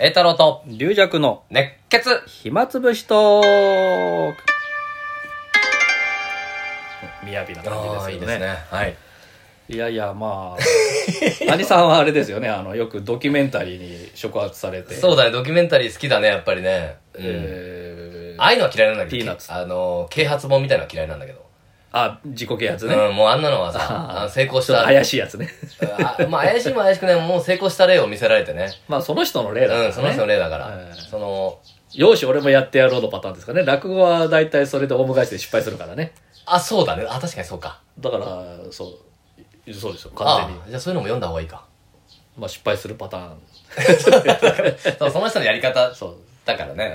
栄太郎と龍弱の熱血暇つぶしトーク。雅な感じですよね。はい。いやいやまあ 兄さんはあれですよね。あのよくドキュメンタリーに触発されて。そうだねドキュメンタリー好きだねやっぱりね。うん。えーああいうのは嫌いなんだけどピーナッツ。あの啓発本みたいなのは嫌いなんだけどあ自己啓発ね、うんもうあんなのはさ成功した。と怪しいやつね。あまあ怪しいも怪しくないもう成功した例を見せられてね。まあその人の例だから、ね、うんその人の例だから、はいそのよし俺もやってやろうのパターンですかね。落語は大体それでオウム返しで失敗するからね。あそうだね。あ確かにそうか。だからそう。そうですよ。完あ全に。じゃあそういうのも読んだ方がいいか。まあ失敗するパターン。そうその人のやり方そうだからね。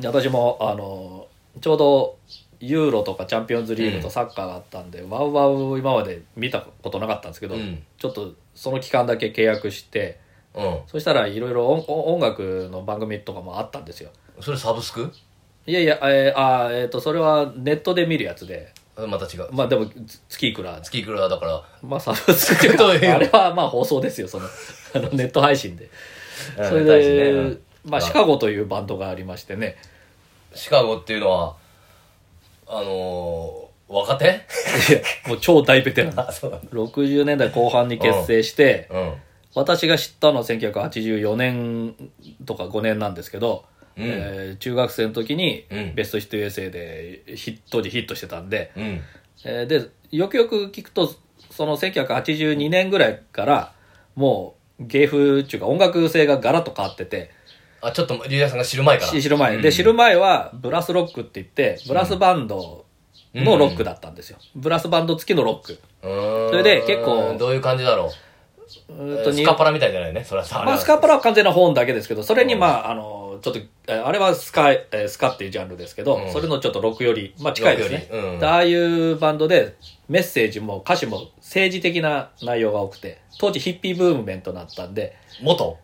で私もあのちょうどユーロとかチャンピオンズリーグとサッカーがあったんで、ワウワウ今まで見たことなかったんですけど、うん。ちょっとその期間だけ契約してうん。うんそしたらいろいろ音音楽の番組とかもあったんですよ。それサブスク？いやいやえーあーえーとそれはネットで見るやつで。また違う。まあでもつ月いくら。月いくらだから。まあサブスク。っていうどういうかあれはまあ放送ですよその。あのネット配信で。うんそれで、うん。まあシカゴというバンドがありましてね。シカゴっていうのはあのー、若手？もう超大ベテラン。あそうなんだ。60年代後半に結成して、うん。私が知ったのは1984年とか5年なんですけど、うん。えー中学生の時にうん。ベストヒット USA でヒッ当時ヒットしてたんで、うん。えーでよくよく聞くとその1982年ぐらいからもう芸風っていうか音楽性がガラッと変わっててあちょっとリュウヤさんが知る前から。し知る前、うん。で知る前はブラスロックって言ってブラスバンドのロックだったんですよ、ブラスバンド付きのロック。それで結構どういう感じだろう。スカパラみたいじゃないね。それはさまあ、スカパラは完全な本だけですけど、それにまあ、あの、ちょっと、えーあれはスカ、えースカっていうジャンルですけど、うん。それのちょっとロックより、まあ近いですね。ああいうバンドで、メッセージも歌詞も政治的な内容が多くて、当時ヒッピーブームメントになったんで、元？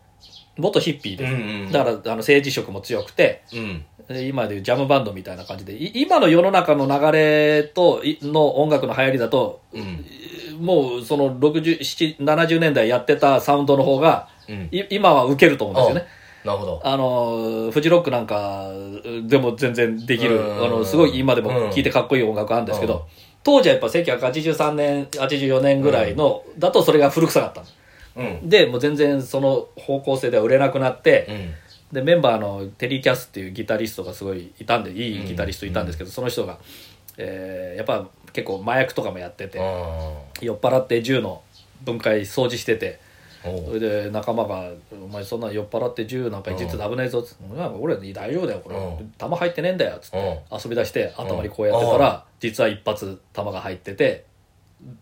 元ヒッピーで、うんうんだからあの政治色も強くて、うん。で今でいうジャムバンドみたいな感じで、い今の世の中の流れと、いの音楽の流行りだと、うん。もうその60、7 70年代やってたサウンドの方が、うん。い今は受けると思うんですよね。なるほど。あの、フジロックなんかでも全然できる、うん。あの、すごい今でも聴いてかっこいい音楽あるんですけうんど、当時はやっぱ1983年、84年ぐらいの、だとそれが古臭かった。のうん。で、もう全然その方向性では売れなくなってう、ん。で、メンバーのテリー・キャスっていうギタリストがすごいいたんで、いいギタリストいたんですけど、その人が、えーやっぱ結構麻薬とかもやってて、あ酔っ払って銃の分解掃除してて、ーおそうれで仲間が「お前そんな酔っ払って銃なんかいじって危ないぞ」っつって「うん。俺大丈夫だよこれ。うん。弾入ってねえんだよ」っつってうん。遊び出して頭にこうやってたら実は一発弾が入ってて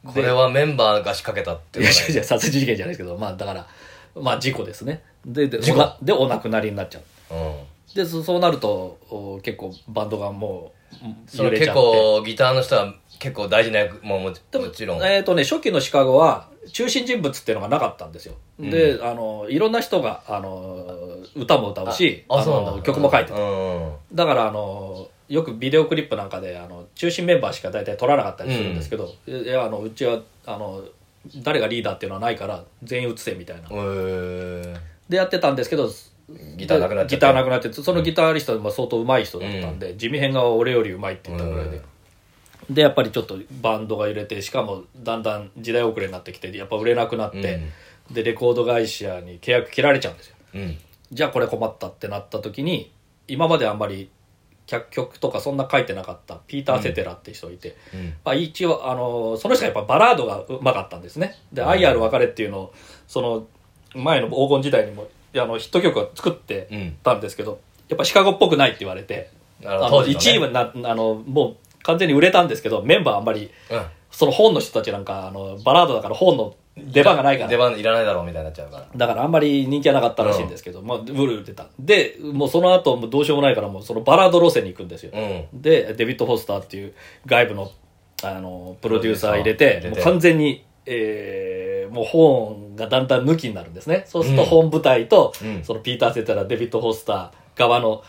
これはメンバーが仕掛けたっていやこと違う違う殺人事件じゃないですけどまあだからまあ事故ですね。でで事故。おなでお亡くなりになっちゃう。うん。でそそうなるとお結構バンドがもうそ揺れちゃって。構ギターの人は結構大事な役ももでももちろん。えっ、とね初期のシカゴは中心人物っていうのがなかったんですよ、であのいろんな人があの歌も歌うしああそうなんだ。の曲も書いてたうん。だからあのよくビデオクリップなんかであの中心メンバーしか大体撮らなかったりするんですけど、いやあのうちはあの誰がリーダーっていうのはないから全員映せみたいな。でやってたんですけどギターなくなっちゃって。ギターなくなってそのギタリストは相当上手い人だったんで、地味編が俺より上手いって言ったぐらいで、でやっぱりちょっとバンドが揺れてしかもだんだん時代遅れになってきてやっぱ売れなくなって、でレコード会社に契約切られちゃうんですよ。うん。じゃあこれ困ったってなった時に今まであんまり曲曲とかそんな書いてなかったピーター・セテラって人いて、うん。まあ、一応あのその人がやっぱバラードがうまかったんですね。で「愛ある別れ」っていうのをその前の黄金時代にもあのヒット曲を作ってうん。たんですけどやっぱシカゴっぽくないって言われてあのほど当時のね1位になあのもう完全に売れたんですけどメンバーあんまりうん。その本の人たちなんかあのバラードだから本の出番がないから。出番いらないだろうみたいになっちゃうから。だからあんまり人気はなかったらしいんですけど、まあ、ブルー出た。で、もうその後もうどうしようもないから、もうそのバラード路線に行くんですよ。うん。で、デビッド・フォスターっていう外部の、あの、プロデューサー入れて、プロデューサー入れてもう完全に、えー、もう本がだんだん抜きになるんですね。そうすると本部隊と、うん。そのピーター・セテラ、デビッド・フォスター側の、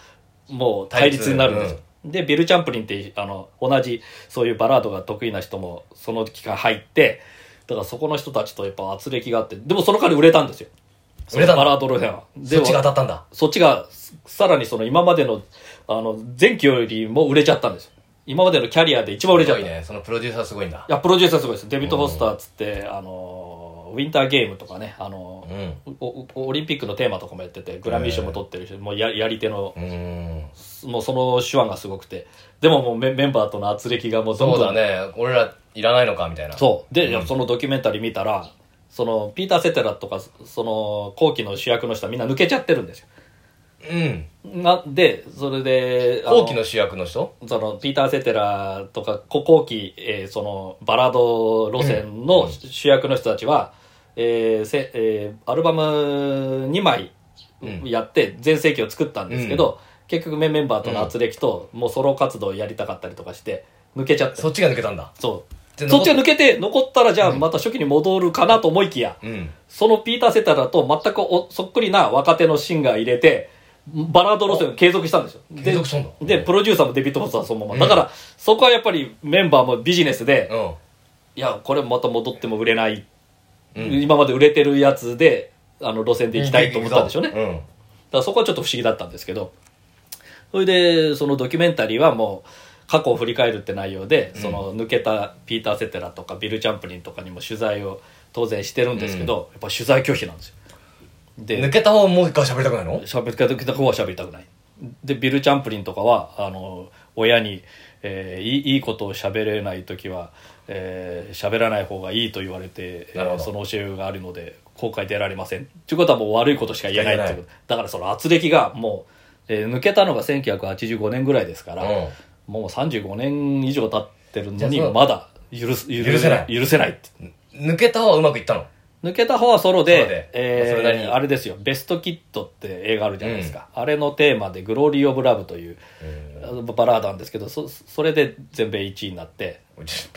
もう対立になるんですよ。で、ビル・チャンプリンって、あの、同じ、そういうバラードが得意な人も、その期間入って、だからそこの人たちとやっぱ圧力があって、でもその代わり売れたんですよ。売れたバラード路線は。でそっちが当たったんだ。そっちが、さらにその今までの、あの、前期よりも売れちゃったんですよ。今までのキャリアで一番売れちゃった。いすごいね。そのプロデューサーすごいんだ。や、プロデューサーすごいです。デビッド・フォスターっつって、あの、ウィンターゲームとかね、あの、オリンピックのテーマとかもやってて、グラミー賞も取ってるし、もうややり手の。もうその手腕がすごくて、でももうメメンバーとの圧力がもうどんどんそうだね。俺らいらないのかみたいな。そう。で、うんそのドキュメンタリー見たら、その、ピーター・セテラとか、その、後期の主役の人はみんな抜けちゃってるんですよ。うん。なで、それで、後期の主役の人？その、ピーター・セテラとか、こ後期、えーその、バラード路線のうん主役の人たちは、えーせえーアルバム2枚うんやって全盛期を作ったんですけど、結局メンバーとの圧力と、もうソロ活動をやりたかったりとかして、抜けちゃって。そっちが抜けたんだ。そう。でそっちが抜けて、残ったらじゃあまた初期に戻るかなと思いきや、うん。そのピーター・セタラと全くおそっくりな若手のシンガー入れて、バラード路線を継続したんですよ。で継続したんだで、プロデューサーもデビッド・フォスターそのまま。うんだから、そこはやっぱりメンバーもビジネスで、うん。いや、これまた戻っても売れない。うん今まで売れてるやつで、あの、路線で行きたいと思ったんでしょうね。だかうん。らそこはちょっと不思議だったんですけど、それで、そのドキュメンタリーはもう、過去を振り返るって内容で、その抜けたピーター・セテラとかビル・チャンプリンとかにも取材を当然してるんですけど、やっぱ取材拒否なんですよ。で、抜けた方もう一回喋りたくないの？喋りた方は喋りたくない。で、ビル・チャンプリンとかは、あの、親に、えーいいいいことを喋れない時は、えー喋らない方がいいと言われて、えーその教えがあるので、後悔出られません。ということはもう悪いことしか言えないっていう。だからその圧力がもう、えー抜けたのが1985年ぐらいですから、うん。もう35年以上経ってるのにまだ許す許許せない。許せないって。抜けた方はうまくいったの？抜けた方はソロでソロで。えそれなりに。ーあれですよ「ベストキット」って映画あるじゃないですか、あれのテーマで「グローリー・オブ・ラブ」というバラードなんですけどそそれで全米1位になって。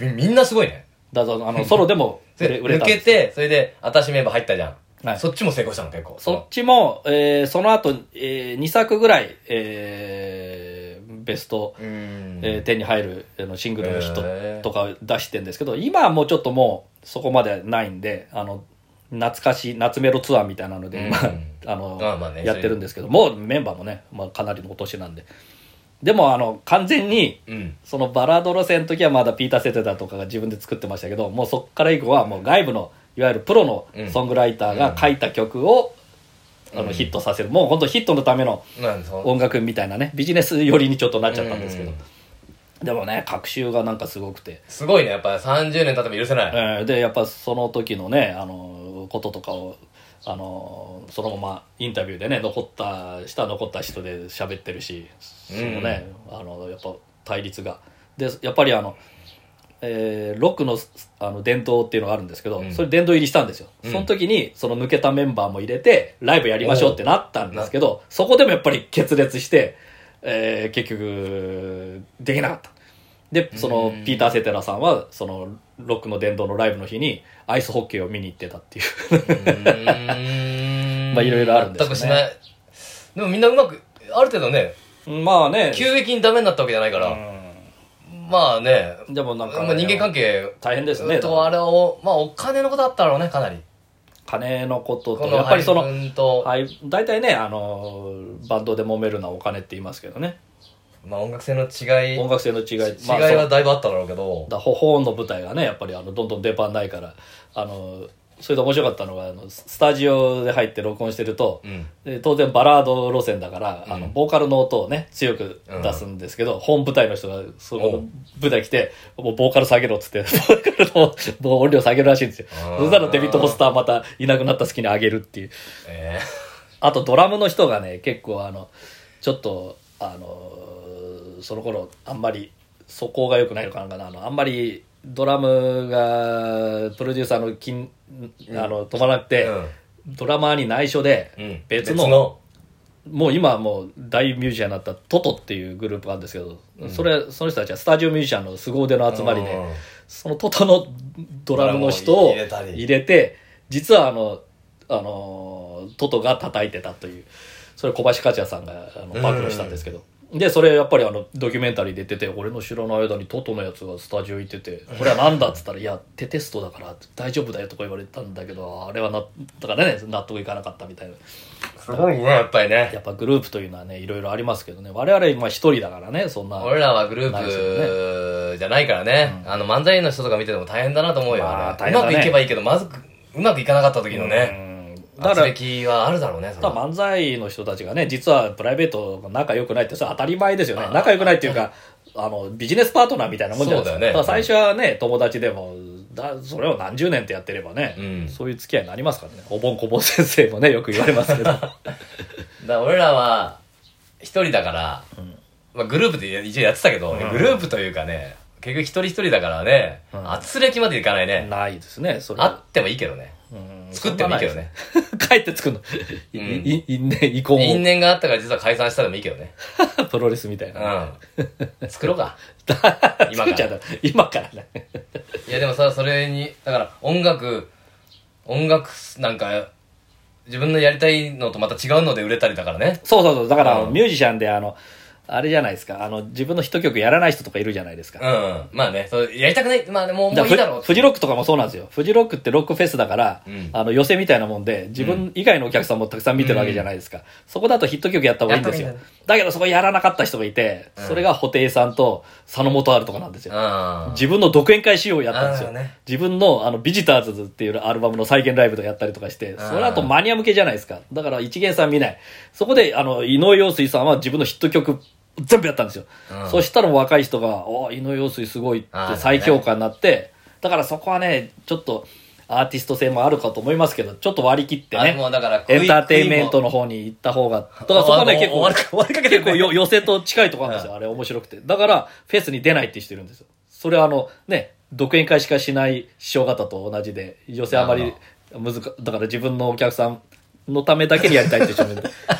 みみんなすごいね。だからあのソロでも 売れ売れたんです。けて、それで、私メンバー入ったじゃん。はい。そっちも成功したの、結構。そっちも、えーその後、え2作ぐらい、えーベスト、うん。えー手に入るあのシングルのヒッへー。トとか出してるんですけど今はもうちょっともうそこまでないんであの懐かしい夏メロツアーみたいなので、うん。今あのあまあねやってるんですけどもうメンバーもね、まあ、かなりのお年なんで。でもあの完全にうん。そのバラード路線の時はまだピーター・セテダとかが自分で作ってましたけどもうそっから以降はもう外部のいわゆるプロのソングライターが書いた曲を、あのヒットさせる。もう本当ヒットのための音楽みたいなね。ビジネス寄りにちょっとなっちゃったんですけど、うん。でもね隔週がなんかすごくて、すごいね。やっぱ30年経っても許せない。えーでやっぱその時のねあのこととかをあのそのままインタビューでね残った下残った人で喋ってるしそのね、あのやっぱ対立が。でやっぱりあの、えーロックのあの伝統っていうのがあるんですけど、うん。それ殿堂入りしたんですよ、うん。その時にその抜けたメンバーも入れてライブやりましょうってなったんですけどそこでもやっぱり決裂して、えー結局できなかった。でそのうん。ピーター・セテラさんはそのロックの殿堂のライブの日にアイスホッケーを見に行ってたっていう。うん。まあいろいろあるんですよね。全くしない。でもみんなうまく、ある程度ね、まあね。急激にダメになったわけじゃないから、まあね、うんでもなんか、まあ、人間関係。大変ですねとあれを、まあお金のことあったろうね、かなり。金のことこと。のやっぱりそのはい、大体ねあのバンドで揉めるのはお金って言いますけどね。まあ音楽性の違い、音楽性の違い。違いまあはだいぶあっただろうけど、だほほんの舞台がねやっぱりあのどんどん出番ないから。あのそれで面白かったのがあのススタジオで入って録音してると、うん。で当然バラード路線だから、あのうん。ボーカルの音をね強く出すんですけど、本舞台の人がそお。の舞台来てもうボーカル下げろっつって ボーカルのもう音量下げるらしいんですよ。あー。そしたらデビッド・ホスターまたいなくなった隙に上げるっていう。えあとドラムの人がね結構あのちょっとあのその頃あんまり素行が良くないのかなあのあんまりドラムがプロデューサーの金あの止まらなくえて、ドラマーに内緒でうん。別の,、もう今はもう大ミュージシャンになったトトっていうグループがあるんですけど、それその人たちはスタジオミュージシャンの凄腕の集まりで、うん。そのトトのドラムの人を入れて実はあのあのトトが叩いてたというそれ小林克也さんがあの暴露したんですけど、で、それやっぱりあの、ドキュメンタリーで出てて、俺の知らない間にトトのやつがスタジオ行ってて、これはなんだっつったら、いや、テテストだから大丈夫だよとか言われたんだけど、あれはな、だからね、納得いかなかったみたいな。すごいね、やっぱりね。やっぱグループというのはね、いろいろありますけどね、我々今一人だからね、そんな。俺らはグループじゃないからね。あの、漫才の人とか見てても大変だなと思うよ、まああれ。うまくいけばいいけど、まずく、うまくいかなかった時のうね、んだから、圧力はあるだろうね、だ漫才の人たちがね、実はプライベート仲良くないって、それは当たり前ですよね。仲良くないっていうか、あの、ビジネスパートナーみたいなもんじゃないですか。そうだね最初はね、友達でも、だそれを何十年ってやってればね、うんそういう付き合いになりますからね。おぼんこぼん先生もね、よく言われますけど。だ俺らは、一人だから、まあグループで一応やってたけど、グループというかね、結局一人一人だからね、うん圧力までいかないね。ないですね、それあってもいいけどね。うん作ってもいいけどね。帰って作るの。うん因縁、遺恨因縁があったから実は解散したでもいいけどね。を。プロレスみたいな。うん。作ろうか。今作っちゃう今からね。いやでもさ、それに、だから音楽、音楽なんか、自分のやりたいのとまた違うので売れたりだからね。そうそうそう。だから、うんミュージシャンで、あの、あれじゃないですか。あの、自分のヒット曲やらない人とかいるじゃないですか。うん。まあね、そうやりたくない。まあでも、もういいだろうフ。フジロックとかもそうなんですよ。フジロックってロックフェスだから、うんあの、寄せみたいなもんで、自分以外のお客さんもたくさん見てるわけじゃないですか。そこだとヒット曲やった方がいいんですよ。だけどそこやらなかった人がいて、それが布袋さんと佐野元春とかなんですよ。うん。自分の独演会仕様をやったんですよ。ね自分のあのビジターズっていうアルバムの再現ライブとかやったりとかして、それだとマニア向けじゃないですか。だから一元さん見ない。そこで、あの、井上陽水さんは自分のヒット曲全部やったんですよ。うんそしたら若い人が、お井上陽水すごいってあー再評価になって、だからそこはね、ちょっとアーティスト性もあるかと思いますけど、ちょっと割り切ってあね。もうだから、エンターテインメントの方に行った方が、だからそこはね、結構、終わりか終わりかけてる結構よ寄せと近いところなんですよ、あれ面白くて。だから、フェスに出ないって人いるんですよ。それはあの、ね、独演会しかしない師匠方と同じで、寄せあまり難か、だから自分のお客さんのためだけにやりたいって人もいる。